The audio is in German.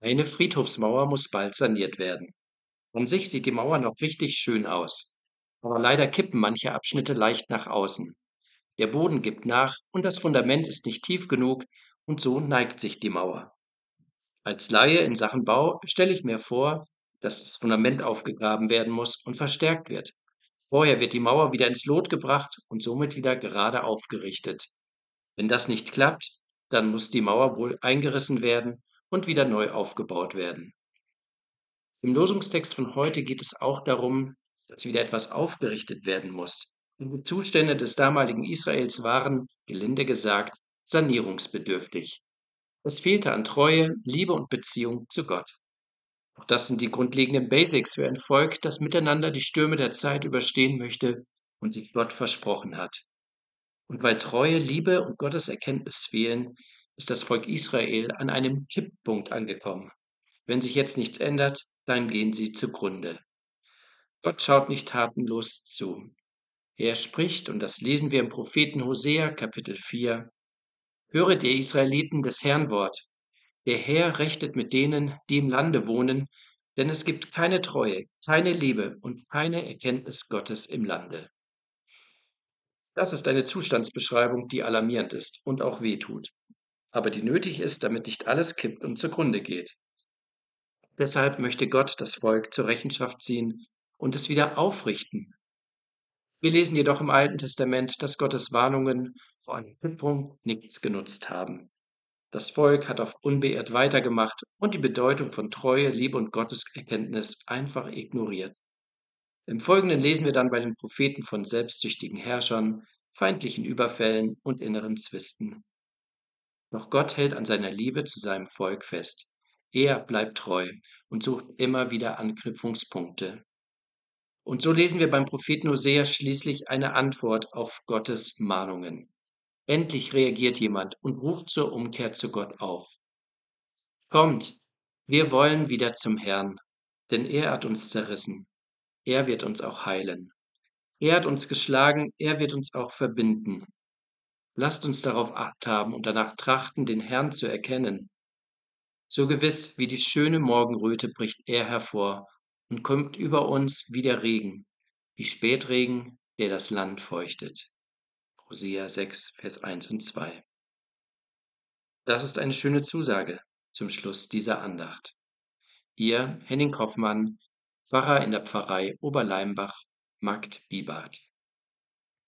Eine Friedhofsmauer muss bald saniert werden. An sich sieht die Mauer noch richtig schön aus. Aber leider kippen manche Abschnitte leicht nach außen. Der Boden gibt nach und das Fundament ist nicht tief genug und so neigt sich die Mauer. Als Laie in Sachen Bau stelle ich mir vor, dass das Fundament aufgegraben werden muss und verstärkt wird. Vorher wird die Mauer wieder ins Lot gebracht und somit wieder gerade aufgerichtet. Wenn das nicht klappt, dann muss die Mauer wohl eingerissen werden und wieder neu aufgebaut werden. Im Losungstext von heute geht es auch darum, dass wieder etwas aufgerichtet werden muss. Die Zustände des damaligen Israels waren, gelinde gesagt, sanierungsbedürftig. Es fehlte an Treue, Liebe und Beziehung zu Gott. Auch das sind die grundlegenden Basics für ein Volk, das miteinander die Stürme der Zeit überstehen möchte und sich Gott versprochen hat. Und weil Treue, Liebe und Gottes Erkenntnis fehlen, ist das Volk Israel an einem Kipppunkt angekommen. Wenn sich jetzt nichts ändert, dann gehen sie zugrunde. Gott schaut nicht tatenlos zu. Er spricht, und das lesen wir im Propheten Hosea Kapitel 4, Höret ihr Israeliten des Herrn Wort. Der Herr rechtet mit denen, die im Lande wohnen, denn es gibt keine Treue, keine Liebe und keine Erkenntnis Gottes im Lande. Das ist eine Zustandsbeschreibung, die alarmierend ist und auch wehtut, aber die nötig ist, damit nicht alles kippt und zugrunde geht. Deshalb möchte Gott das Volk zur Rechenschaft ziehen und es wieder aufrichten. Wir lesen jedoch im Alten Testament, dass Gottes Warnungen vor einem Kipppunkt nichts genutzt haben. Das Volk hat auf unbeirrt weitergemacht und die Bedeutung von Treue, Liebe und Gotteserkenntnis einfach ignoriert. Im Folgenden lesen wir dann bei den Propheten von selbstsüchtigen Herrschern, feindlichen Überfällen und inneren Zwisten. Doch Gott hält an seiner Liebe zu seinem Volk fest. Er bleibt treu und sucht immer wieder Anknüpfungspunkte. Und so lesen wir beim Propheten Hosea schließlich eine Antwort auf Gottes Mahnungen. Endlich reagiert jemand und ruft zur Umkehr zu Gott auf. Kommt, wir wollen wieder zum Herrn, denn er hat uns zerrissen er wird uns auch heilen. Er hat uns geschlagen, er wird uns auch verbinden. Lasst uns darauf acht haben und danach trachten, den Herrn zu erkennen. So gewiss wie die schöne Morgenröte bricht er hervor und kommt über uns wie der Regen, wie Spätregen, der das Land feuchtet. Hosea 6, Vers 1 und 2. Das ist eine schöne Zusage zum Schluss dieser Andacht. Ihr, Henning Kaufmann, Pfarrer in der Pfarrei Oberleimbach, Magd Bibart